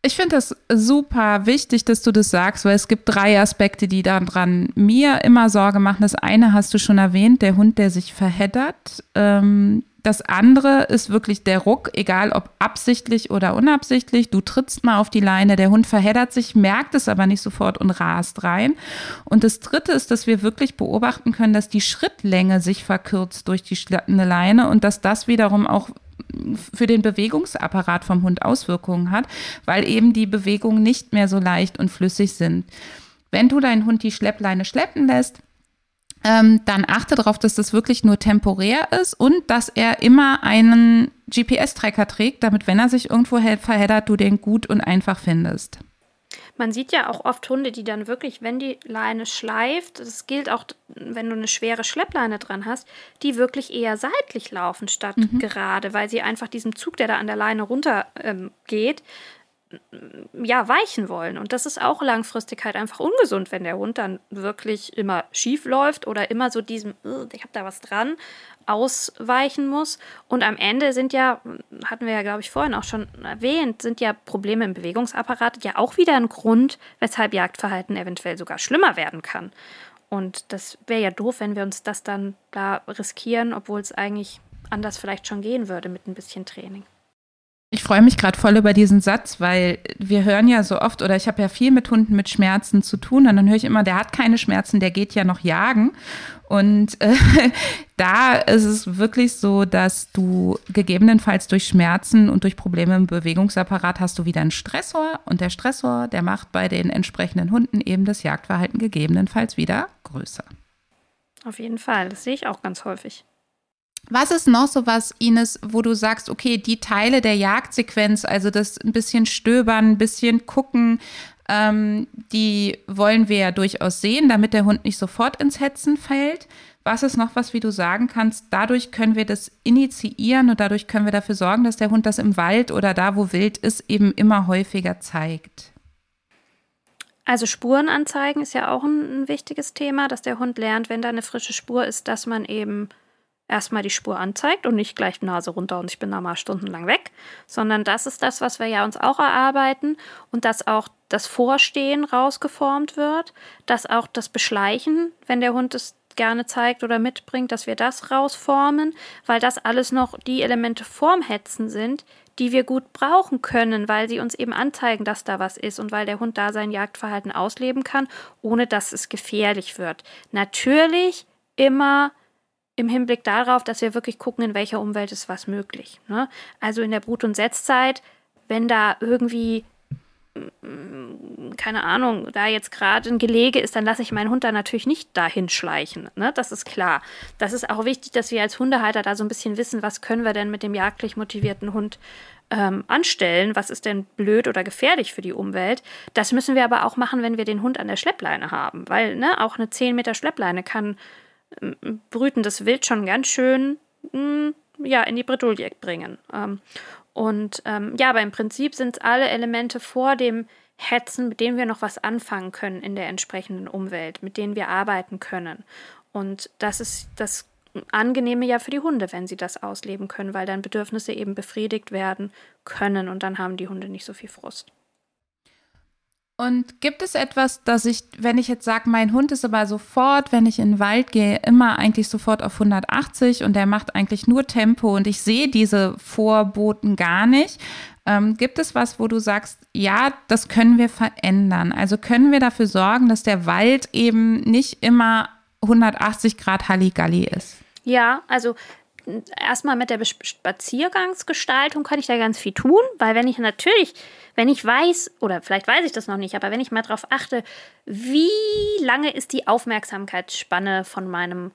Ich finde das super wichtig, dass du das sagst, weil es gibt drei Aspekte, die daran mir immer Sorge machen. Das eine hast du schon erwähnt, der Hund, der sich verheddert. Ähm, das andere ist wirklich der Ruck, egal ob absichtlich oder unabsichtlich. Du trittst mal auf die Leine, der Hund verheddert sich, merkt es aber nicht sofort und rast rein. Und das dritte ist, dass wir wirklich beobachten können, dass die Schrittlänge sich verkürzt durch die schlattende Leine und dass das wiederum auch für den Bewegungsapparat vom Hund Auswirkungen hat, weil eben die Bewegungen nicht mehr so leicht und flüssig sind. Wenn du deinen Hund die Schleppleine schleppen lässt, ähm, dann achte darauf, dass das wirklich nur temporär ist und dass er immer einen GPS-Tracker trägt, damit, wenn er sich irgendwo verheddert, du den gut und einfach findest. Man sieht ja auch oft Hunde, die dann wirklich, wenn die Leine schleift, das gilt auch, wenn du eine schwere Schleppleine dran hast, die wirklich eher seitlich laufen statt mhm. gerade, weil sie einfach diesem Zug, der da an der Leine runtergeht, ähm, ja, weichen wollen. Und das ist auch langfristig halt einfach ungesund, wenn der Hund dann wirklich immer schief läuft oder immer so diesem, ich habe da was dran, ausweichen muss. Und am Ende sind ja, hatten wir ja, glaube ich, vorhin auch schon erwähnt, sind ja Probleme im Bewegungsapparat ja auch wieder ein Grund, weshalb Jagdverhalten eventuell sogar schlimmer werden kann. Und das wäre ja doof, wenn wir uns das dann da riskieren, obwohl es eigentlich anders vielleicht schon gehen würde mit ein bisschen Training. Ich freue mich gerade voll über diesen Satz, weil wir hören ja so oft, oder ich habe ja viel mit Hunden mit Schmerzen zu tun, und dann höre ich immer, der hat keine Schmerzen, der geht ja noch jagen. Und äh, da ist es wirklich so, dass du gegebenenfalls durch Schmerzen und durch Probleme im Bewegungsapparat hast du wieder einen Stressor und der Stressor, der macht bei den entsprechenden Hunden eben das Jagdverhalten gegebenenfalls wieder größer. Auf jeden Fall, das sehe ich auch ganz häufig. Was ist noch so was, Ines, wo du sagst, okay, die Teile der Jagdsequenz, also das ein bisschen stöbern, ein bisschen gucken, ähm, die wollen wir ja durchaus sehen, damit der Hund nicht sofort ins Hetzen fällt. Was ist noch was, wie du sagen kannst? Dadurch können wir das initiieren und dadurch können wir dafür sorgen, dass der Hund das im Wald oder da, wo wild ist, eben immer häufiger zeigt. Also Spurenanzeigen ist ja auch ein, ein wichtiges Thema, dass der Hund lernt, wenn da eine frische Spur ist, dass man eben erstmal die Spur anzeigt und nicht gleich Nase runter und ich bin da mal stundenlang weg, sondern das ist das, was wir ja uns auch erarbeiten und dass auch das Vorstehen rausgeformt wird, dass auch das Beschleichen, wenn der Hund es gerne zeigt oder mitbringt, dass wir das rausformen, weil das alles noch die Elemente vorm Hetzen sind, die wir gut brauchen können, weil sie uns eben anzeigen, dass da was ist und weil der Hund da sein Jagdverhalten ausleben kann, ohne dass es gefährlich wird. Natürlich immer im Hinblick darauf, dass wir wirklich gucken, in welcher Umwelt ist was möglich. Ne? Also in der Brut- und Setzzeit, wenn da irgendwie, mm, keine Ahnung, da jetzt gerade ein Gelege ist, dann lasse ich meinen Hund da natürlich nicht dahin schleichen. Ne? Das ist klar. Das ist auch wichtig, dass wir als Hundehalter da so ein bisschen wissen, was können wir denn mit dem jagdlich motivierten Hund ähm, anstellen, was ist denn blöd oder gefährlich für die Umwelt. Das müssen wir aber auch machen, wenn wir den Hund an der Schleppleine haben, weil ne, auch eine 10 Meter Schleppleine kann brütendes Wild schon ganz schön mh, hm, ja, in die Bredouille bringen. Ähm, und ähm, ja, aber im Prinzip sind es alle Elemente vor dem Hetzen, mit denen wir noch was anfangen können in der entsprechenden Umwelt, mit denen wir arbeiten können. Und das ist das Angenehme ja für die Hunde, wenn sie das ausleben können, weil dann Bedürfnisse eben befriedigt werden können und dann haben die Hunde nicht so viel Frust. Und gibt es etwas, dass ich, wenn ich jetzt sage, mein Hund ist aber sofort, wenn ich in den Wald gehe, immer eigentlich sofort auf 180 und der macht eigentlich nur Tempo und ich sehe diese Vorboten gar nicht. Ähm, gibt es was, wo du sagst, ja, das können wir verändern? Also können wir dafür sorgen, dass der Wald eben nicht immer 180 Grad Halligalli ist? Ja, also erstmal mit der Spaziergangsgestaltung kann ich da ganz viel tun, weil wenn ich natürlich, wenn ich weiß, oder vielleicht weiß ich das noch nicht, aber wenn ich mal darauf achte, wie lange ist die Aufmerksamkeitsspanne von meinem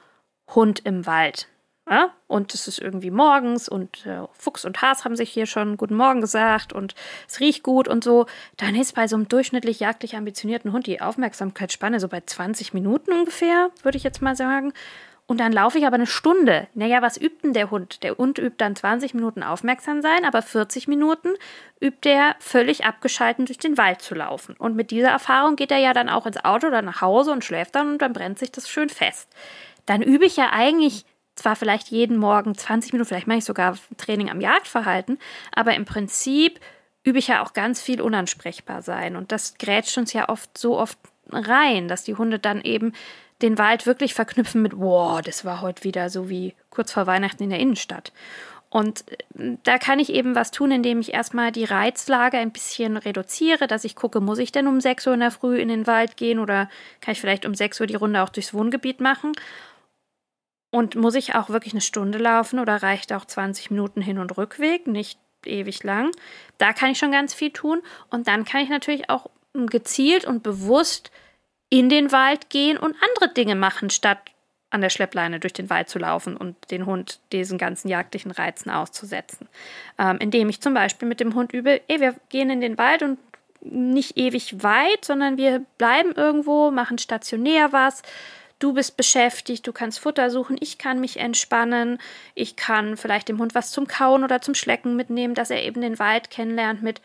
Hund im Wald? Ja? Und es ist irgendwie morgens und äh, Fuchs und Haas haben sich hier schon Guten Morgen gesagt und es riecht gut und so. Dann ist bei so einem durchschnittlich jagdlich ambitionierten Hund die Aufmerksamkeitsspanne so bei 20 Minuten ungefähr, würde ich jetzt mal sagen. Und dann laufe ich aber eine Stunde. Naja, was übt denn der Hund? Der Hund übt dann 20 Minuten aufmerksam sein, aber 40 Minuten übt er völlig abgeschalten durch den Wald zu laufen. Und mit dieser Erfahrung geht er ja dann auch ins Auto oder nach Hause und schläft dann und dann brennt sich das schön fest. Dann übe ich ja eigentlich zwar vielleicht jeden Morgen 20 Minuten, vielleicht mache ich sogar Training am Jagdverhalten, aber im Prinzip übe ich ja auch ganz viel unansprechbar sein. Und das grätscht uns ja oft so oft rein, dass die Hunde dann eben den Wald wirklich verknüpfen mit, wow, das war heute wieder so wie kurz vor Weihnachten in der Innenstadt. Und äh, da kann ich eben was tun, indem ich erstmal die Reizlage ein bisschen reduziere, dass ich gucke, muss ich denn um 6 Uhr in der Früh in den Wald gehen oder kann ich vielleicht um 6 Uhr die Runde auch durchs Wohngebiet machen? Und muss ich auch wirklich eine Stunde laufen oder reicht auch 20 Minuten Hin- und Rückweg, nicht ewig lang? Da kann ich schon ganz viel tun. Und dann kann ich natürlich auch gezielt und bewusst in den Wald gehen und andere Dinge machen, statt an der Schleppleine durch den Wald zu laufen und den Hund diesen ganzen jagdlichen Reizen auszusetzen. Ähm, indem ich zum Beispiel mit dem Hund übe, ey, wir gehen in den Wald und nicht ewig weit, sondern wir bleiben irgendwo, machen stationär was. Du bist beschäftigt, du kannst Futter suchen, ich kann mich entspannen, ich kann vielleicht dem Hund was zum Kauen oder zum Schlecken mitnehmen, dass er eben den Wald kennenlernt mit,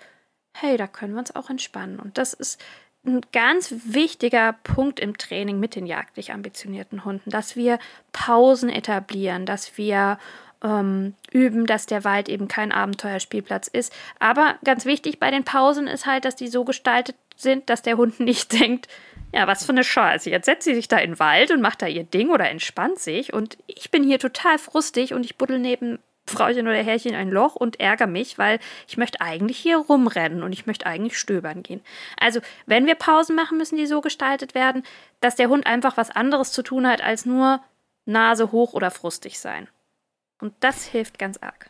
hey, da können wir uns auch entspannen. Und das ist ein ganz wichtiger Punkt im Training mit den jagdlich ambitionierten Hunden, dass wir Pausen etablieren, dass wir ähm, üben, dass der Wald eben kein Abenteuerspielplatz ist. Aber ganz wichtig bei den Pausen ist halt, dass die so gestaltet sind, dass der Hund nicht denkt, ja, was für eine Scheiße. Jetzt setzt sie sich da in den Wald und macht da ihr Ding oder entspannt sich und ich bin hier total frustig und ich buddel neben Frauchen oder Herrchen ein Loch und ärgere mich, weil ich möchte eigentlich hier rumrennen und ich möchte eigentlich stöbern gehen. Also, wenn wir Pausen machen, müssen die so gestaltet werden, dass der Hund einfach was anderes zu tun hat, als nur Nase hoch oder frustig sein. Und das hilft ganz arg.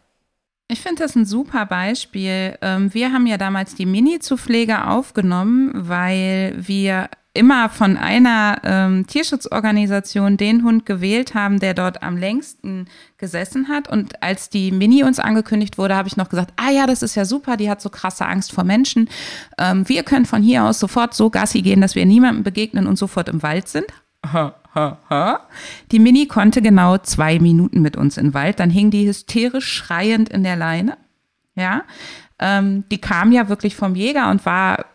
Ich finde das ein super Beispiel. Ähm, wir haben ja damals die Mini zu Pflege aufgenommen, weil wir immer von einer ähm, Tierschutzorganisation den Hund gewählt haben, der dort am längsten gesessen hat. Und als die Mini uns angekündigt wurde, habe ich noch gesagt, ah ja, das ist ja super, die hat so krasse Angst vor Menschen. Ähm, wir können von hier aus sofort so Gassi gehen, dass wir niemandem begegnen und sofort im Wald sind. Ha, ha, ha. Die Mini konnte genau zwei Minuten mit uns im Wald. Dann hing die hysterisch schreiend in der Leine. Ja, ähm, die kam ja wirklich vom Jäger und war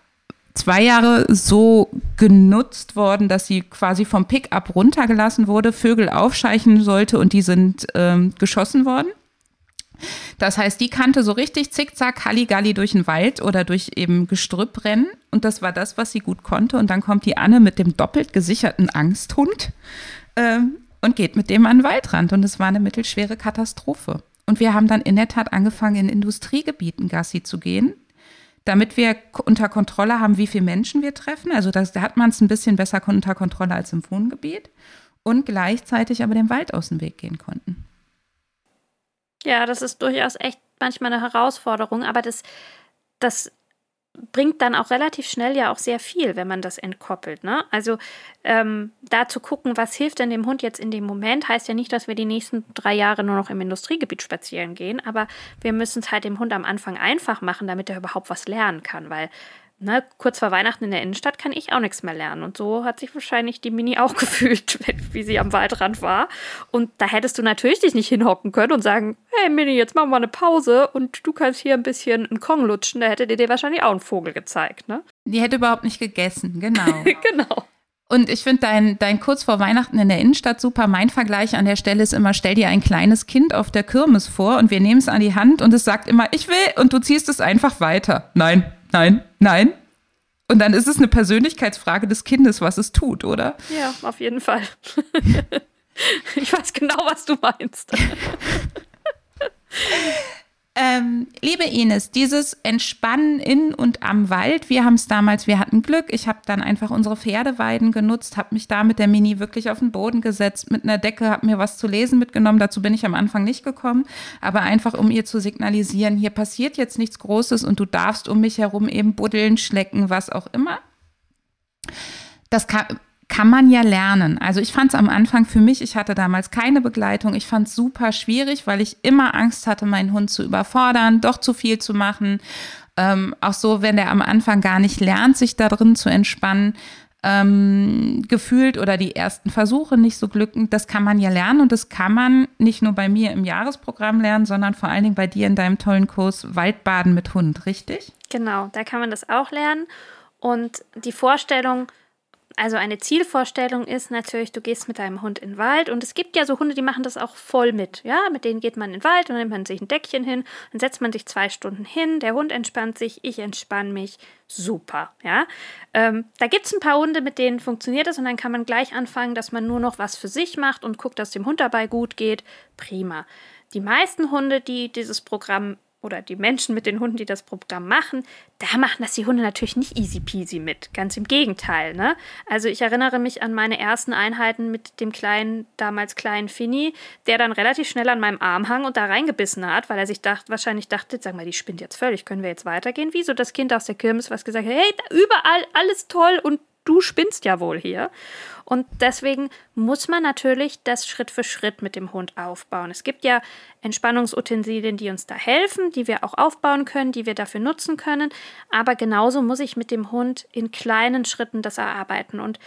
zwei Jahre so genutzt worden, dass sie quasi vom Pickup runtergelassen wurde, Vögel aufscheichen sollte und die sind ähm, geschossen worden. Das heißt, die kannte so richtig zickzack Halligalli durch den Wald oder durch eben Gestrüpp rennen. Und das war das, was sie gut konnte. Und dann kommt die Anne mit dem doppelt gesicherten Angsthund ähm, und geht mit dem an den Waldrand. Und es war eine mittelschwere Katastrophe. Und wir haben dann in der Tat angefangen, in Industriegebieten Gassi zu gehen damit wir unter Kontrolle haben, wie viele Menschen wir treffen. Also das, da hat man es ein bisschen besser unter Kontrolle als im Wohngebiet und gleichzeitig aber den Wald aus dem Weg gehen konnten. Ja, das ist durchaus echt manchmal eine Herausforderung, aber das, das bringt dann auch relativ schnell ja auch sehr viel, wenn man das entkoppelt. Ne? Also ähm, da zu gucken, was hilft denn dem Hund jetzt in dem Moment, heißt ja nicht, dass wir die nächsten drei Jahre nur noch im Industriegebiet spazieren gehen, aber wir müssen es halt dem Hund am Anfang einfach machen, damit er überhaupt was lernen kann, weil ne, kurz vor Weihnachten in der Innenstadt kann ich auch nichts mehr lernen. Und so hat sich wahrscheinlich die Mini auch gefühlt, wie sie am Waldrand war. Und da hättest du natürlich dich nicht hinhocken können und sagen, hey Mini, jetzt machen wir eine Pause und du kannst hier ein bisschen einen Kong lutschen. Da hätte dir dir wahrscheinlich auch einen Vogel gezeigt, ne? Die hätte überhaupt nicht gegessen, genau. genau. Und ich finde dein, dein kurz vor Weihnachten in der Innenstadt super. Mein Vergleich an der Stelle ist immer, stell dir ein kleines Kind auf der Kirmes vor und wir nehmen es an die Hand und es sagt immer, ich will und du ziehst es einfach weiter. Nein, nein, nein. Und dann ist es eine Persönlichkeitsfrage des Kindes, was es tut, oder? Ja, auf jeden Fall. ich weiß genau, was du meinst. Ähm, liebe Ines, dieses Entspannen in und am Wald, wir haben es damals, wir hatten Glück. Ich habe dann einfach unsere Pferdeweiden genutzt, habe mich da mit der Mini wirklich auf den Boden gesetzt, mit einer Decke, habe mir was zu lesen mitgenommen. Dazu bin ich am Anfang nicht gekommen, aber einfach, um ihr zu signalisieren, hier passiert jetzt nichts Großes und du darfst um mich herum eben buddeln, schlecken, was auch immer. Das kann, kann man ja lernen. Also ich fand es am Anfang für mich, ich hatte damals keine Begleitung, ich fand es super schwierig, weil ich immer Angst hatte, meinen Hund zu überfordern, doch zu viel zu machen. Ähm, auch so, wenn der am Anfang gar nicht lernt, sich da drin zu entspannen, ähm, gefühlt oder die ersten Versuche nicht so glückend, das kann man ja lernen und das kann man nicht nur bei mir im Jahresprogramm lernen, sondern vor allen Dingen bei dir in deinem tollen Kurs Waldbaden mit Hund, richtig? Genau, da kann man das auch lernen und die Vorstellung, also eine Zielvorstellung ist natürlich, du gehst mit deinem Hund in den Wald und es gibt ja so Hunde, die machen das auch voll mit. Ja, mit denen geht man in den Wald und nimmt man sich ein Deckchen hin, dann setzt man sich zwei Stunden hin, der Hund entspannt sich, ich entspanne mich. Super, ja. Ähm, da gibt es ein paar Hunde, mit denen funktioniert das und dann kann man gleich anfangen, dass man nur noch was für sich macht und guckt, dass dem Hund dabei gut geht. Prima. Die meisten Hunde, die dieses Programm oder die Menschen mit den Hunden, die das Programm machen, da machen das die Hunde natürlich nicht easy peasy mit. Ganz im Gegenteil. Ne? Also ich erinnere mich an meine ersten Einheiten mit dem kleinen, damals kleinen Finny, der dann relativ schnell an meinem Arm hang und da reingebissen hat, weil er sich dacht, wahrscheinlich dachte, sag mal, die spinnt jetzt völlig, können wir jetzt weitergehen? Wie so das Kind aus der Kirmes, was gesagt hat, hey, überall alles toll und du spinnst ja wohl hier. Und deswegen muss man natürlich das Schritt für Schritt mit dem Hund aufbauen. Es gibt ja Entspannungsutensilien, die uns da helfen, die wir auch aufbauen können, die wir dafür nutzen können. Aber genauso muss ich mit dem Hund in kleinen Schritten das erarbeiten. Und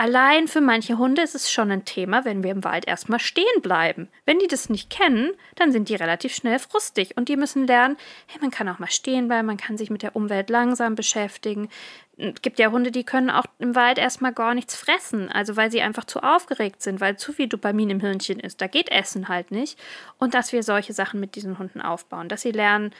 Allein für manche Hunde ist es schon ein Thema, wenn wir im Wald erstmal stehen bleiben. Wenn die das nicht kennen, dann sind die relativ schnell frustig und die müssen lernen, hey, man kann auch mal stehen bleiben, man kann sich mit der Umwelt langsam beschäftigen. Es gibt ja Hunde, die können auch im Wald erstmal gar nichts fressen, also weil sie einfach zu aufgeregt sind, weil zu viel Dopamin im Hirnchen ist. Da geht Essen halt nicht. Und dass wir solche Sachen mit diesen Hunden aufbauen, dass sie lernen,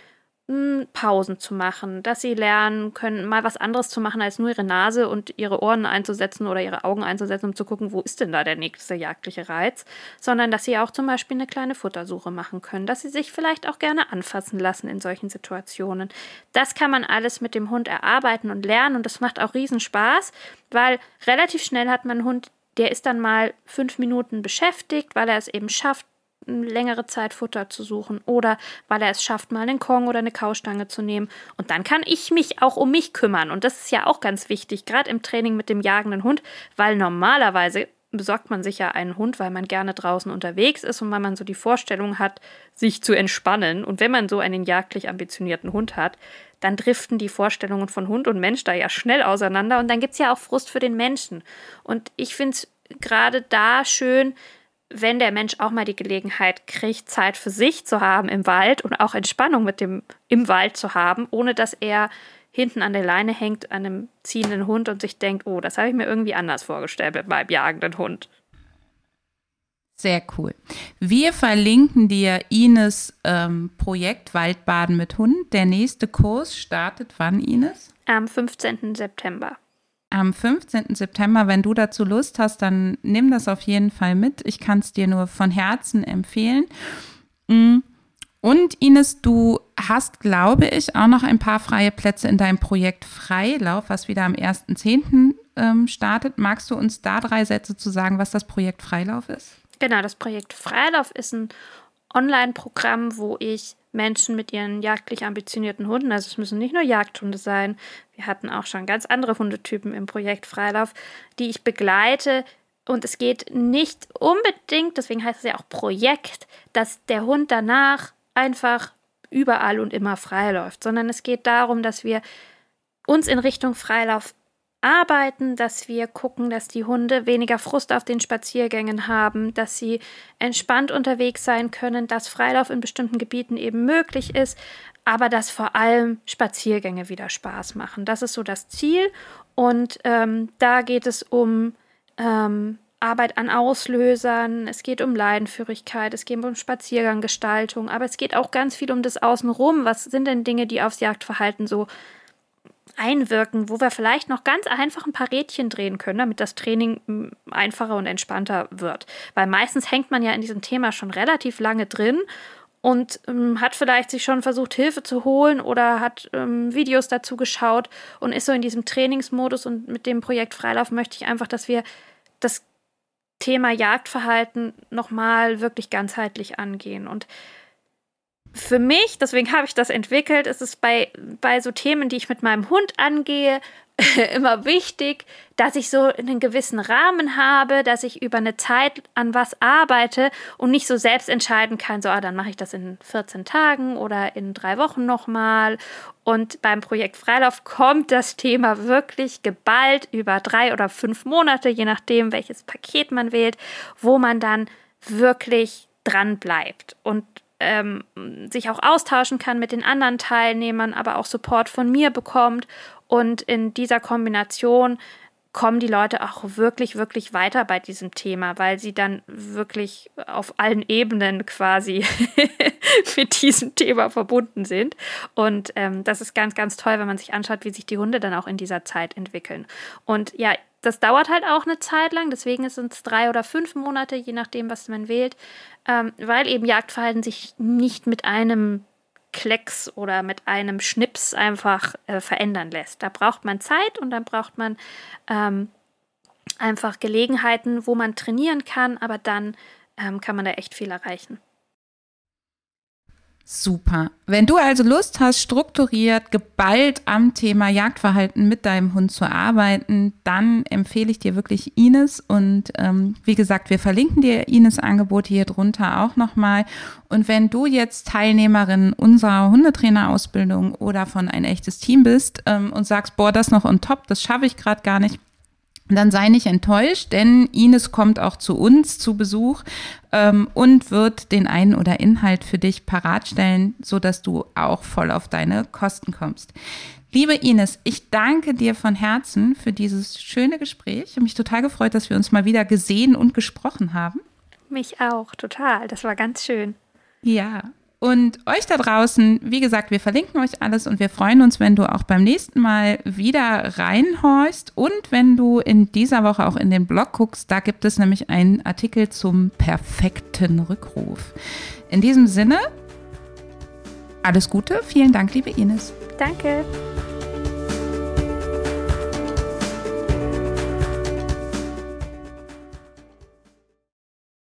Pausen zu machen, dass sie lernen können, mal was anderes zu machen, als nur ihre Nase und ihre Ohren einzusetzen oder ihre Augen einzusetzen, um zu gucken, wo ist denn da der nächste jagdliche Reiz, sondern dass sie auch zum Beispiel eine kleine Futtersuche machen können, dass sie sich vielleicht auch gerne anfassen lassen in solchen Situationen. Das kann man alles mit dem Hund erarbeiten und lernen und das macht auch riesen Spaß, weil relativ schnell hat man einen Hund, der ist dann mal fünf Minuten beschäftigt, weil er es eben schafft, längere Zeit Futter zu suchen oder weil er es schafft, mal einen Kong oder eine Kaustange zu nehmen. Und dann kann ich mich auch um mich kümmern. Und das ist ja auch ganz wichtig, gerade im Training mit dem jagenden Hund, weil normalerweise besorgt man sich ja einen Hund, weil man gerne draußen unterwegs ist und weil man so die Vorstellung hat, sich zu entspannen. Und wenn man so einen jagdlich ambitionierten Hund hat, dann driften die Vorstellungen von Hund und Mensch da ja schnell auseinander und dann gibt es ja auch Frust für den Menschen. Und ich finde es gerade da schön, wenn der Mensch auch mal die Gelegenheit kriegt, Zeit für sich zu haben im Wald und auch Entspannung mit dem im Wald zu haben, ohne dass er hinten an der Leine hängt an einem ziehenden Hund und sich denkt, oh, das habe ich mir irgendwie anders vorgestellt mit meinem jagenden Hund. Sehr cool. Wir verlinken dir Ines ähm, Projekt Waldbaden mit Hund. Der nächste Kurs startet wann, Ines? Am 15. September am 15. September, wenn du dazu Lust hast, dann nimm das auf jeden Fall mit. Ich kann es dir nur von Herzen empfehlen. Mm. Und Ines, du hast, glaube ich, auch noch ein paar freie Plätze in deinem Projekt Freilauf, was wieder am 1.10. Ähm, startet. Magst du uns da drei Sätze zu sagen, was das Projekt Freilauf ist? Genau, das Projekt Freilauf ist ein Online-Programm, wo ich Menschen mit ihren jagdlich ambitionierten Hunden, also es müssen nicht nur Jagdhunde sein, wir hatten auch schon ganz andere Hundetypen im Projekt Freilauf, die ich begleite. Und es geht nicht unbedingt, deswegen heißt es ja auch Projekt, dass der Hund danach einfach überall und immer frei läuft, sondern es geht darum, dass wir uns in Richtung Freilauf arbeiten, dass wir gucken, dass die Hunde weniger Frust auf den Spaziergängen haben, dass sie entspannt unterwegs sein können, dass Freilauf in bestimmten Gebieten eben möglich ist, aber dass vor allem Spaziergänge wieder Spaß machen. Das ist so das Ziel und ähm, da geht es um ähm, Arbeit an Auslösern, es geht um Leidenführigkeit, es geht um Spazierganggestaltung, aber es geht auch ganz viel um das Außenrum. Was sind denn Dinge, die aufs Jagdverhalten so einwirken, wo wir vielleicht noch ganz einfach ein paar Rädchen drehen können, damit das Training hm, einfacher und entspannter wird. Weil meistens hängt man ja in diesem Thema schon relativ lange drin und ähm, hat vielleicht sich schon versucht, Hilfe zu holen oder hat ähm, Videos dazu geschaut und ist so in diesem Trainingsmodus. Und mit dem Projekt Freilauf möchte ich einfach, dass wir das Thema Jagdverhalten nochmal wirklich ganzheitlich angehen. Und für mich, deswegen habe ich das entwickelt, ist es bei, bei so Themen, die ich mit meinem Hund angehe, immer wichtig, dass ich so einen gewissen Rahmen habe, dass ich über eine Zeit an was arbeite und nicht so selbst entscheiden kann, so, ah, dann mache ich das in 14 Tagen oder in drei Wochen nochmal. Und beim Projekt Freilauf kommt das Thema wirklich geballt über drei oder fünf Monate, je nachdem, welches Paket man wählt, wo man dann wirklich dran bleibt und ähm, sich auch austauschen kann mit den anderen Teilnehmern, aber auch Support von mir bekommt. Und in dieser Kombination kommen die Leute auch wirklich, wirklich weiter bei diesem Thema, weil sie dann wirklich auf allen Ebenen quasi mit diesem Thema verbunden sind. Und ähm, das ist ganz, ganz toll, wenn man sich anschaut, wie sich die Hunde dann auch in dieser Zeit entwickeln. Und ja, das dauert halt auch eine Zeit lang, deswegen sind es drei oder fünf Monate, je nachdem, was man wählt, ähm, weil eben Jagdverhalten sich nicht mit einem Klecks oder mit einem Schnips einfach äh, verändern lässt. Da braucht man Zeit und dann braucht man ähm, einfach Gelegenheiten, wo man trainieren kann, aber dann ähm, kann man da echt viel erreichen. Super. Wenn du also Lust hast, strukturiert, geballt am Thema Jagdverhalten mit deinem Hund zu arbeiten, dann empfehle ich dir wirklich Ines. Und ähm, wie gesagt, wir verlinken dir Ines Angebote hier drunter auch nochmal. Und wenn du jetzt Teilnehmerin unserer Hundetrainerausbildung oder von ein echtes Team bist ähm, und sagst, boah, das noch on top, das schaffe ich gerade gar nicht, dann sei nicht enttäuscht, denn Ines kommt auch zu uns zu Besuch ähm, und wird den einen oder Inhalt für dich parat stellen, sodass du auch voll auf deine Kosten kommst. Liebe Ines, ich danke dir von Herzen für dieses schöne Gespräch. Ich habe mich total gefreut, dass wir uns mal wieder gesehen und gesprochen haben. Mich auch, total. Das war ganz schön. Ja, und euch da draußen, wie gesagt, wir verlinken euch alles und wir freuen uns, wenn du auch beim nächsten Mal wieder reinhorchst und wenn du in dieser Woche auch in den Blog guckst. Da gibt es nämlich einen Artikel zum perfekten Rückruf. In diesem Sinne, alles Gute. Vielen Dank, liebe Ines. Danke.